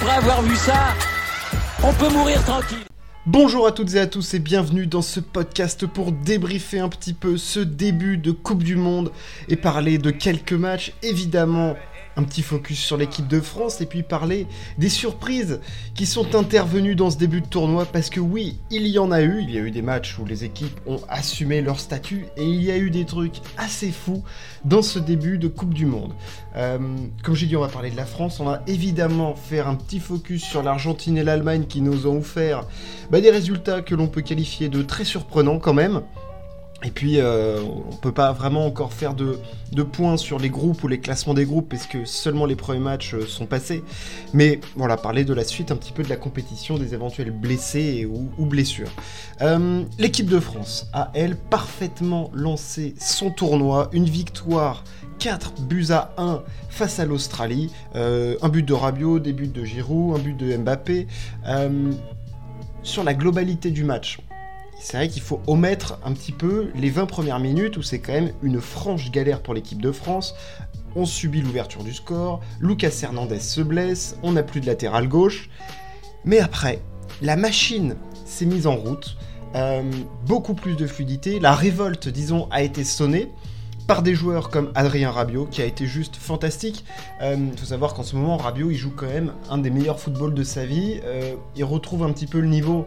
après avoir vu ça, on peut mourir tranquille. Bonjour à toutes et à tous et bienvenue dans ce podcast pour débriefer un petit peu ce début de Coupe du Monde et parler de quelques matchs évidemment un petit focus sur l'équipe de France et puis parler des surprises qui sont intervenues dans ce début de tournoi parce que oui, il y en a eu, il y a eu des matchs où les équipes ont assumé leur statut et il y a eu des trucs assez fous dans ce début de Coupe du Monde. Euh, comme j'ai dit, on va parler de la France, on va évidemment faire un petit focus sur l'Argentine et l'Allemagne qui nous ont offert bah, des résultats que l'on peut qualifier de très surprenants quand même. Et puis, euh, on peut pas vraiment encore faire de, points sur les groupes ou les classements des groupes, parce que seulement les premiers matchs euh, sont passés. Mais voilà, parler de la suite, un petit peu de la compétition, des éventuels blessés ou, blessures. Euh, l'équipe de France a, elle, parfaitement lancé son tournoi. Une victoire 4 buts à 1 face à l'Australie. un but de Rabiot, des buts de Giroud, un but de Mbappé. sur la globalité du match, c'est vrai qu'il faut omettre un petit peu les 20 premières minutes où c'est quand même une franche galère pour l'équipe de France. On subit l'ouverture du score, Lucas Hernandez se blesse, on n'a plus de latéral gauche. Mais après, la machine s'est mise en route, euh, beaucoup plus de fluidité, la révolte, disons, a été sonnée par des joueurs comme Adrien Rabiot, qui a été juste fantastique. Il euh, faut savoir qu'en ce moment, Rabiot, il joue quand même un des meilleurs footballs de sa vie. Euh, il retrouve un petit peu le niveau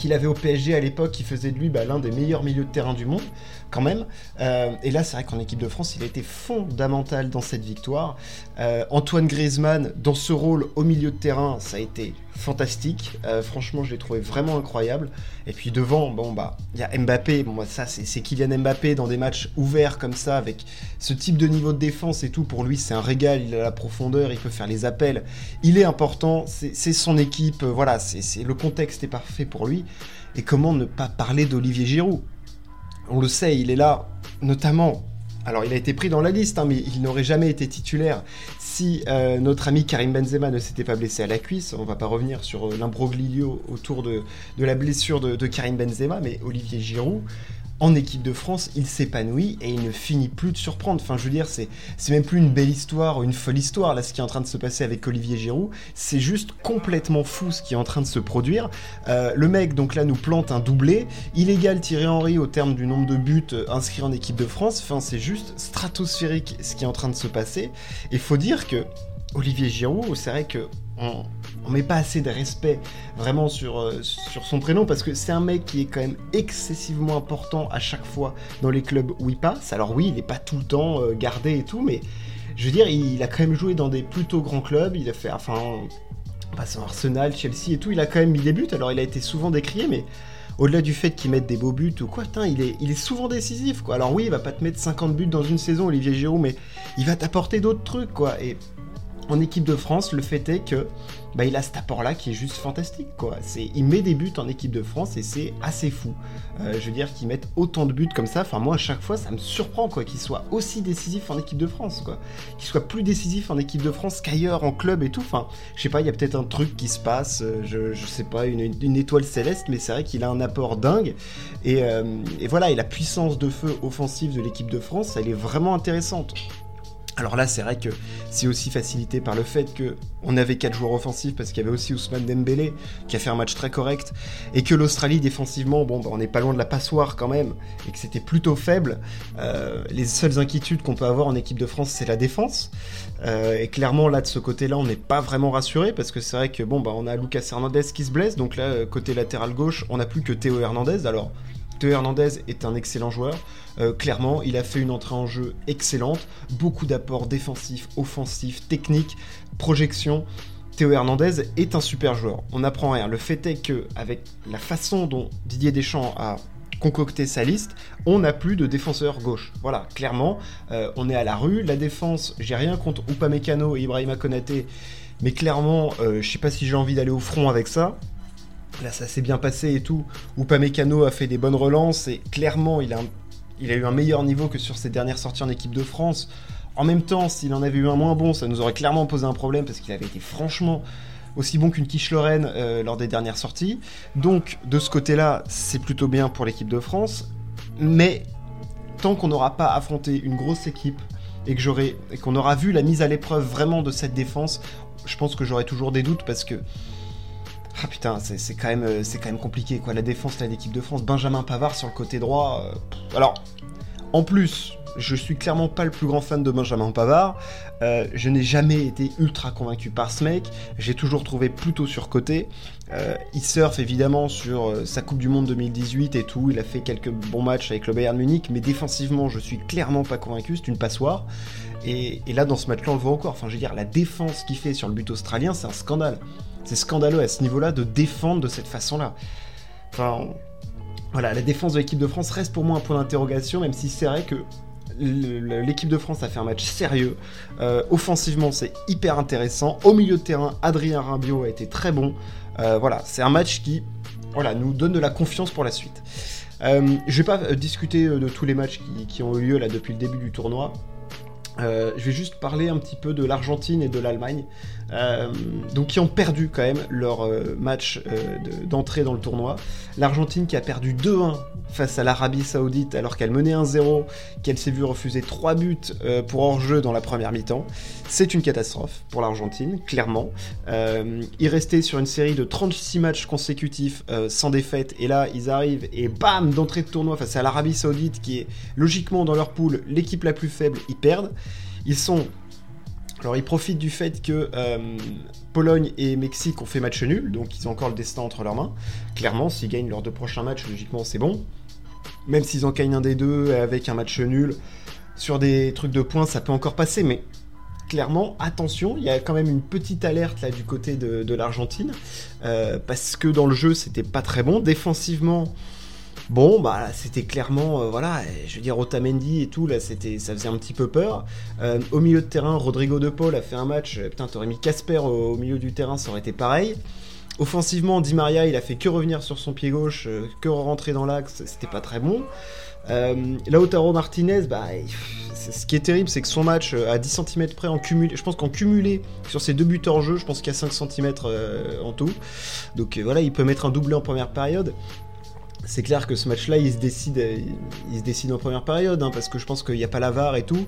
qu'il avait au PSG à l'époque, qui faisait de lui bah, l'un des meilleurs milieux de terrain du monde, quand même. Euh, et là, c'est vrai qu'en équipe de France, il a été fondamental dans cette victoire. Euh, Antoine Griezmann, dans ce rôle au milieu de terrain, ça a été fantastique. Euh, franchement, je l'ai trouvé vraiment incroyable. Et puis devant, bon bah, il y a Mbappé. Bon, ça, c'est Kylian Mbappé dans des matchs ouverts comme ça, avec ce type de niveau de défense et tout. Pour lui, c'est un régal. Il a la profondeur, il peut faire les appels. Il est important. C'est son équipe. Voilà, c'est le contexte est parfait pour lui. Et comment ne pas parler d'Olivier Giroud? On le sait, il est là, notamment alors il a été pris dans la liste, hein, mais il n'aurait jamais été titulaire si euh, notre ami Karim Benzema ne s'était pas blessé à la cuisse. On va pas revenir sur euh, l'imbroglio autour de, la blessure de, de, Karim Benzema, mais Olivier Giroud, en équipe de France, il s'épanouit et il ne finit plus de surprendre. Enfin, je veux dire, c'est, même plus une belle histoire ou une folle histoire, là, ce qui est en train de se passer avec Olivier Giroud. C'est juste complètement fou ce qui est en train de se produire. Euh, le mec, donc là, nous plante un doublé. Illégal Thierry Henry au terme du nombre de buts euh, inscrits en équipe de France. Enfin, c'est juste stratosphérique ce qui est en train de se passer. Et faut dire que Olivier Giroud, c'est vrai que met pas assez de respect vraiment sur, euh, sur son prénom parce que c'est un mec qui est quand même excessivement important à chaque fois dans les clubs où il passe. Alors oui, il n'est pas tout le temps euh, gardé et tout, mais je veux dire, il, a quand même joué dans des plutôt grands clubs. Il a fait, enfin, passant Arsenal, Chelsea et tout, il a quand même mis des buts. Alors il a été souvent décrié, mais au-delà du fait qu'il mette des beaux buts ou quoi, il, est, il est souvent décisif, quoi. Alors oui, il va pas te mettre 50 buts dans une saison, Olivier Giroud, mais il va t'apporter d'autres trucs, quoi. Et en équipe de France, le fait est que bah, il a cet apport-là qui est juste fantastique. Quoi. C'est, il met des buts en équipe de France et c'est assez fou. Euh, je veux dire qu'il mette autant de buts comme ça. Enfin, moi, à chaque fois, ça me surprend quoi, qu'il soit aussi décisif en équipe de France. Quoi. Qu'il soit plus décisif en équipe de France qu'ailleurs en club et tout. Enfin, je sais pas, il y a peut-être un truc qui se passe. Euh, je, je sais pas, une, étoile céleste, mais c'est vrai qu'il a un apport dingue. Euh, et voilà, et la puissance de feu offensive de l'équipe de France, elle est vraiment intéressante. Alors là, c'est vrai que c'est aussi facilité par le fait que on avait quatre joueurs offensifs parce qu'il y avait aussi Ousmane Dembélé qui a fait un match très correct et que l'Australie défensivement, bon, bah, on n'est pas loin de la passoire quand même et que c'était plutôt faible. Euh, les seules inquiétudes qu'on peut avoir en équipe de France, c'est la défense. Euh, et clairement là, de ce côté-là, on n'est pas vraiment rassuré parce que c'est vrai que bon, bah, on a Lucas Hernandez qui se blesse, donc là, côté latéral gauche, on n'a plus que Théo Hernandez. Alors Théo Hernandez est un excellent joueur. Euh, clairement, il a fait une entrée en jeu excellente. Beaucoup d'apports défensifs, offensifs, techniques, projections. Théo Hernandez est un super joueur. On n'apprend rien. Le fait est que, avec la façon dont Didier Deschamps a concocté sa liste, on n'a plus de défenseur gauche. Voilà, clairement, euh, on est à la rue. La défense, j'ai rien contre Upamecano et Ibrahima Konaté, mais clairement, euh, je sais pas si j'ai envie d'aller au front avec ça. Là, ça s'est bien passé et tout. Upamecano a fait des bonnes relances et clairement, il a, eu un meilleur niveau que sur ses dernières sorties en équipe de France. En même temps, s'il en avait eu un moins bon, ça nous aurait clairement posé un problème parce qu'il avait été franchement aussi bon qu'une quiche Lorraine euh, lors des dernières sorties. Donc, de ce côté-là, c'est plutôt bien pour l'équipe de France. Mais tant qu'on n'aura pas affronté une grosse équipe et qu'on aura vu la mise à l'épreuve vraiment de cette défense, je pense que j'aurais toujours des doutes parce que ah putain, c'est quand même c'est quand même compliqué quoi. La défense là l'équipe de France, Benjamin Pavard sur le côté droit. Euh, alors en plus, je suis clairement pas le plus grand fan de Benjamin Pavard. Euh, je n'ai jamais été ultra convaincu par ce mec. J'ai toujours trouvé plutôt surcoté. Euh, il surfe évidemment sur euh, sa Coupe du Monde 2018 et tout. Il a fait quelques bons matchs avec le Bayern Munich, mais défensivement, je suis clairement pas convaincu. C'est une passoire. Et, là, dans ce match-là, on le voit encore. Enfin, je veux dire, la défense qu'il fait sur le but australien, c'est un scandale. C'est scandaleux à ce niveau-là de défendre de cette façon-là. Enfin, la défense de l'équipe de France reste pour moi un point d'interrogation, même si c'est vrai que l'équipe de France a fait un match sérieux. Euh, offensivement, c'est hyper intéressant. Au milieu de terrain, Adrien Rabiot a été très bon. Euh, voilà, c'est un match qui nous donne de la confiance pour la suite. Euh, je vais pas discuter de tous les matchs qui, ont eu lieu depuis le début du tournoi. Euh, je vais juste parler un petit peu de l'Argentine et de l'Allemagne, euh, donc qui ont perdu quand même leur euh, match d'entrée dans le tournoi. L'Argentine qui a perdu 2-1 face à l'Arabie Saoudite alors qu'elle menait 1-0, qu'elle s'est vue refuser 3 buts pour hors-jeu dans la première mi-temps. C'est une catastrophe pour l'Argentine, clairement. ils restaient sur une série de 36 matchs consécutifs sans défaite et là ils arrivent et bam d'entrée de tournoi face à l'Arabie Saoudite qui est logiquement dans leur poule l'équipe la plus faible, ils perdent. Ils sont. Alors, ils profitent du fait que euh, Pologne et Mexique ont fait match nul, donc ils ont encore le destin entre leurs mains. Clairement, s'ils gagnent leurs deux prochains matchs, logiquement, c'est bon. Même s'ils en gagnent un des deux avec un match nul, sur des trucs de points, ça peut encore passer, mais clairement, attention, il y a quand même une petite alerte là du côté de, l'Argentine, euh, parce que dans le jeu, c'était pas très bon. Défensivement, Bon, bah c'était clairement, euh, voilà, je veux dire Otamendi et tout, là, c'était, ça faisait un petit peu peur. Euh, au milieu de terrain, Rodrigo De Paul a fait un match, euh, putain, t'aurais mis Casper au, milieu du terrain, ça aurait été pareil. Offensivement, Di Maria, il a fait que revenir sur son pied gauche, que rentrer dans l'axe, c'était pas très bon. Lautaro Martinez, bah, ce qui est terrible, c'est que son match à 10 cm près en cumulé, je pense qu'en cumulé sur ses deux buts hors jeu, je pense qu'il y a 5 cm en tout. Donc voilà, il peut mettre un doublé en première période c'est clair que ce match-là, il se décide, il se décide en première période, hein, parce que je pense qu'il n'y a pas la VAR et tout.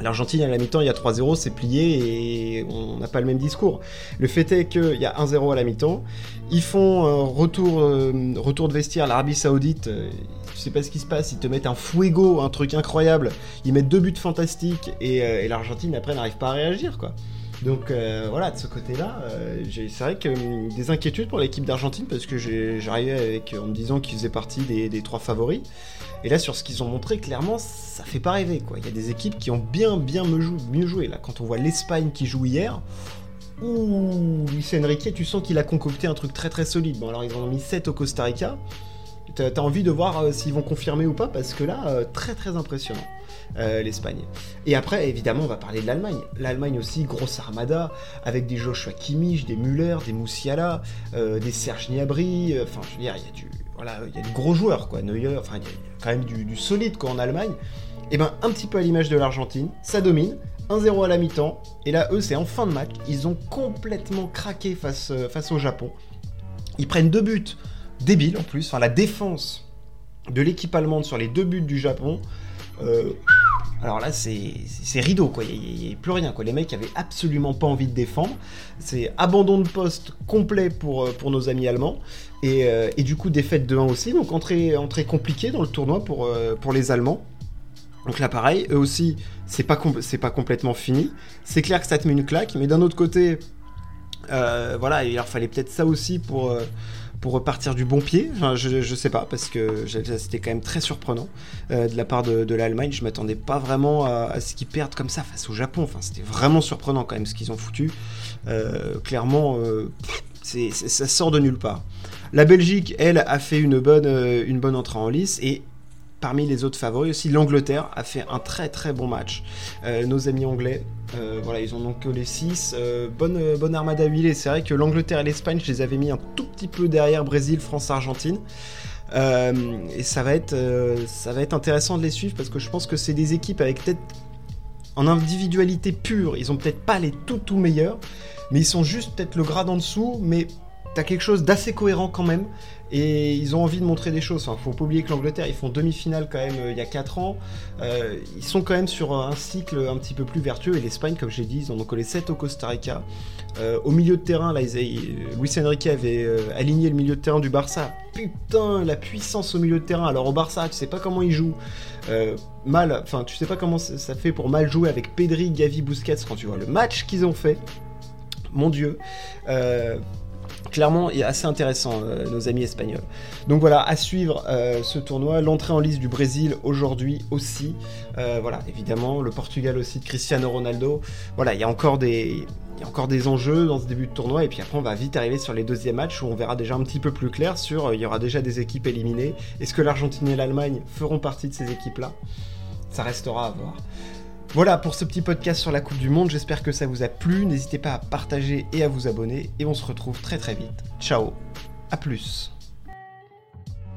L'Argentine, à la mi-temps, il y a 3-0, c'est plié et on n'a pas le même discours. Le fait est qu'il y a 1-0 à la mi-temps. Ils font un retour, euh, retour de vestiaire, l'Arabie Saoudite. Euh, je sais pas ce qui se passe, ils te mettent un fuego, un truc incroyable. Ils mettent deux buts fantastiques et, euh, et l'Argentine, après, n'arrive pas à réagir, quoi. Donc euh, voilà, de ce côté-là, euh, c'est vrai que hum, des inquiétudes pour l'équipe d'Argentine parce que j'arrivais en me disant qu'ils faisaient partie des, trois favoris. Et là, sur ce qu'ils ont montré, clairement, ça fait pas rêver. Il y a des équipes qui ont bien, bien mieux joué. Là, quand on voit l'Espagne qui joue hier, ouh, Luis Enrique, tu sens qu'il a concocté un truc très très solide. Bon, alors ils en ont mis 7 au Costa Rica. T'as envie de voir euh, s'ils vont confirmer ou pas parce que là, très très impressionnant. Euh, l'Espagne. Et après, évidemment, on va parler de l'Allemagne. L'Allemagne aussi, grosse armada, avec des Joshua Kimmich, des Müller, des Moussiala, euh, des Serge euh, enfin, je veux dire, il y a du... Voilà, il y a du gros joueurs, quoi. Neuer, enfin, il y, a quand même du, solide, quoi, en Allemagne. Et ben, un petit peu à l'image de l'Argentine, ça domine, 1-0 à la mi-temps, et là, eux, c'est en fin de match, ils ont complètement craqué face, face au Japon. Ils prennent deux buts débiles, en plus, enfin, la défense de l'équipe allemande sur les deux buts du Japon, euh, alors là, c'est rideau, quoi. Il n'y a, plus rien, quoi. Les mecs avaient absolument pas envie de défendre. C'est abandon de poste complet pour, euh, pour nos amis allemands. Et, euh, et du coup, défaite de 1 aussi. Donc, entrée, entrée compliquée dans le tournoi pour, pour les Allemands. Donc là, pareil, eux aussi, c'est pas, pas complètement fini. C'est clair que ça te met une claque, mais d'un autre côté, voilà, il leur fallait peut-être ça aussi pour pour repartir du bon pied. Je sais pas, parce que c'était quand même très surprenant euh, de la part de, l'Allemagne. Je m'attendais pas vraiment à, ce qu'ils perdent comme ça face au Japon. Enfin, c'était vraiment surprenant quand même ce qu'ils ont foutu. Euh, clairement, euh, ça sort de nulle part. La Belgique, elle, a fait une bonne, une bonne entrée en lice et parmi les autres favoris aussi, l'Angleterre a fait un très très bon match. Euh, nos amis anglais, euh, voilà, ils ont donc que les 6. Euh, bonne, bonne armada huilée. C'est vrai que l'Angleterre et l'Espagne, je les avais mis un tout petit peu derrière Brésil, France, Argentine. et ça va, être, ça va être intéressant de les suivre parce que je pense que c'est des équipes avec peut-être en individualité pure, ils ont peut-être pas les tout tout meilleurs, mais ils sont juste peut-être le grade en dessous, mais t'as quelque chose d'assez cohérent quand même. Et ils ont envie de montrer des choses. Enfin, faut pas oublier que l'Angleterre, ils font demi-finale quand même euh, il y a 4 ans. Euh, ils sont quand même sur un cycle un petit peu plus vertueux. Et l'Espagne, comme j'ai dit, ils en ont collé 7 au Costa Rica. Euh, au milieu de terrain, là, ils, Luis Enrique avait aligné le milieu de terrain du Barça. Putain, la puissance au milieu de terrain. Alors au Barça, tu sais pas comment ils jouent. mal, enfin, tu sais pas comment ça fait pour mal jouer avec Pedri, Gavi, Busquets quand tu vois le match qu'ils ont fait. Mon Dieu clairement assez intéressant, euh, nos amis espagnols. Donc voilà, à suivre euh, ce tournoi, l'entrée en liste du Brésil aujourd'hui aussi. Euh, voilà, évidemment, le Portugal aussi de Cristiano Ronaldo. Voilà, il y a encore des. Il y a encore des enjeux dans ce début de tournoi et puis après on va vite arriver sur les deuxièmes matchs où on verra déjà un petit peu plus clair sur il y aura déjà des équipes éliminées. Est-ce que l'Argentine et l'Allemagne feront partie de ces équipes-là? Ça restera à voir. Voilà pour ce petit podcast sur la Coupe du Monde, j'espère que ça vous a plu, n'hésitez pas à partager et à vous abonner, et on se retrouve très très vite. Ciao, à plus